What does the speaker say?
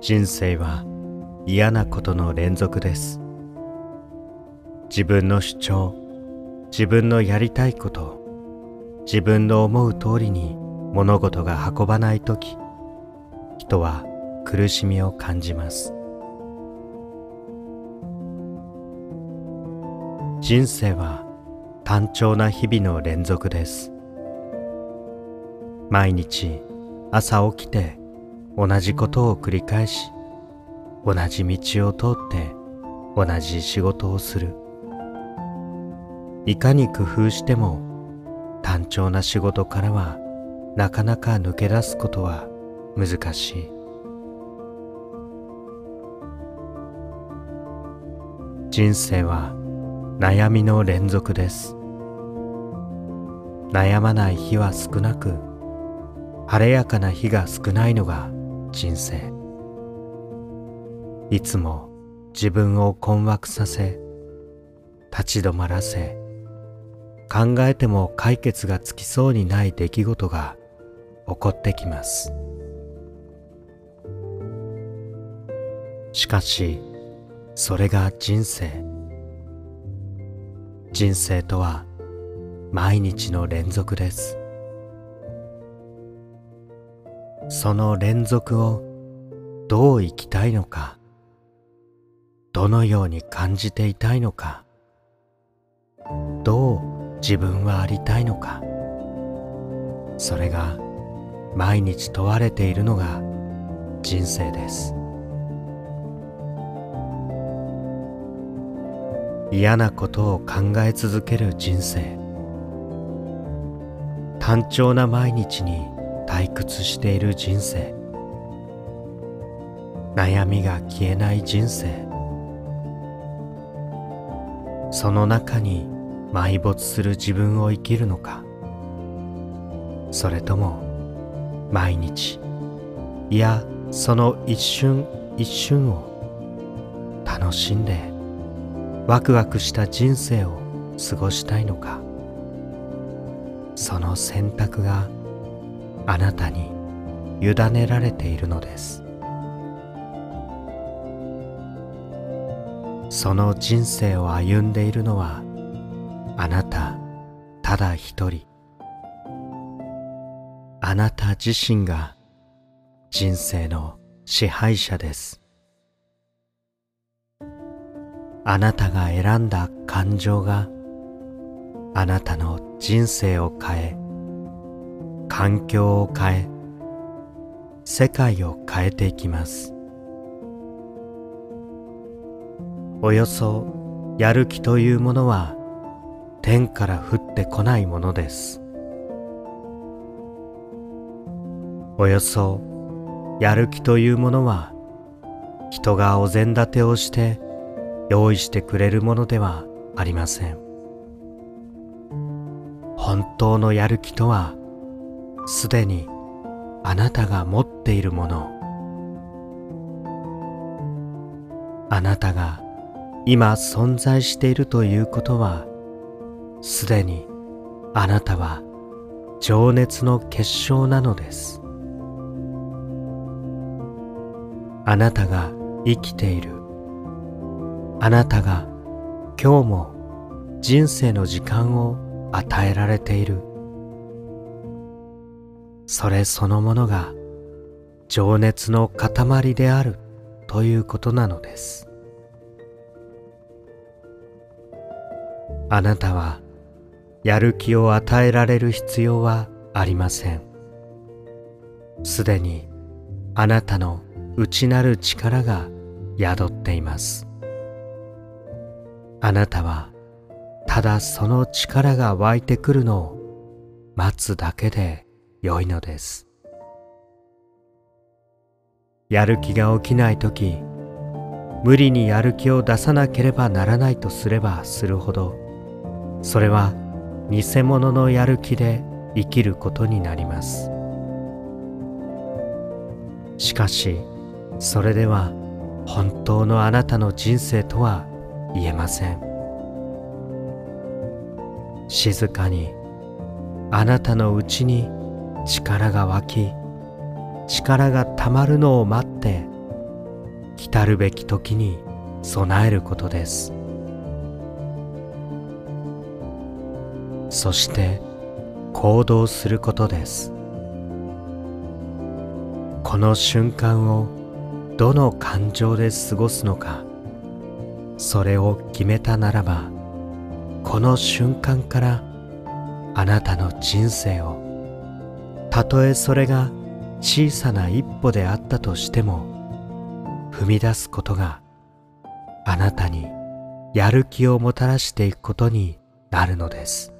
人生は嫌なことの連続です。自分の主張自分のやりたいこと自分の思う通りに物事が運ばない時人は苦しみを感じます。人生は単調な日々の連続です。毎日朝起きて同じことを繰り返し同じ道を通って同じ仕事をする。いかに工夫しても単調な仕事からはなかなか抜け出すことは難しい。人生は悩みの連続です。悩まない日は少なく晴れやかな日が少ないのが人生。いつも自分を困惑させ立ち止まらせ考えても解決がつきそうにない出来事が起こってきます。しかしそれが人生。人生とは毎日の連続です。その連続をどう生きたいのかどのように感じていたいのかどう自分はありたいのかそれが毎日問われているのが人生です。嫌なことを考え続ける人生。単調な毎日に退屈している人生。悩みが消えない人生。その中に埋没する自分を生きるのか。それとも毎日いやその一瞬一瞬を楽しんでワクワクした人生を過ごしたいのか。その選択があなたに委ねられているのです。その人生を歩んでいるのはあなたただ一人。あなた自身が人生の支配者です。あなたが選んだ感情があなたの人生を変え環境を変え世界を変えていきます。およそやる気というものは天から降ってこないものです。およそやる気というものは人がお膳立てをして用意してくれるものではありません。本当のやる気とはすでにあなたが持っているもの。あなたが今存在しているということはすでにあなたは情熱の結晶なのです。あなたが生きている。あなたが今日も人生の時間を与えられている。それそのものが情熱の塊であるということなのです。あなたはやる気を与えられる必要はありません。すでにあなたの内なる力が宿っています。あなたはただその力が湧いてくるのを待つだけで良いのです。やる気が起きない時無理にやる気を出さなければならないとすればするほどそれは偽物のやる気で生きることになります。しかしそれでは本当のあなたの人生とは言えません。静かにあなたのうちに力が湧き力がたまるのを待って来たるべき時に備えることです。そして行動することです。この瞬間をどの感情で過ごすのかそれを決めたならばこの瞬間からあなたの人生をたとえそれが小さな一歩であったとしても踏み出すことがあなたにやる気をもたらしていくことになるのです。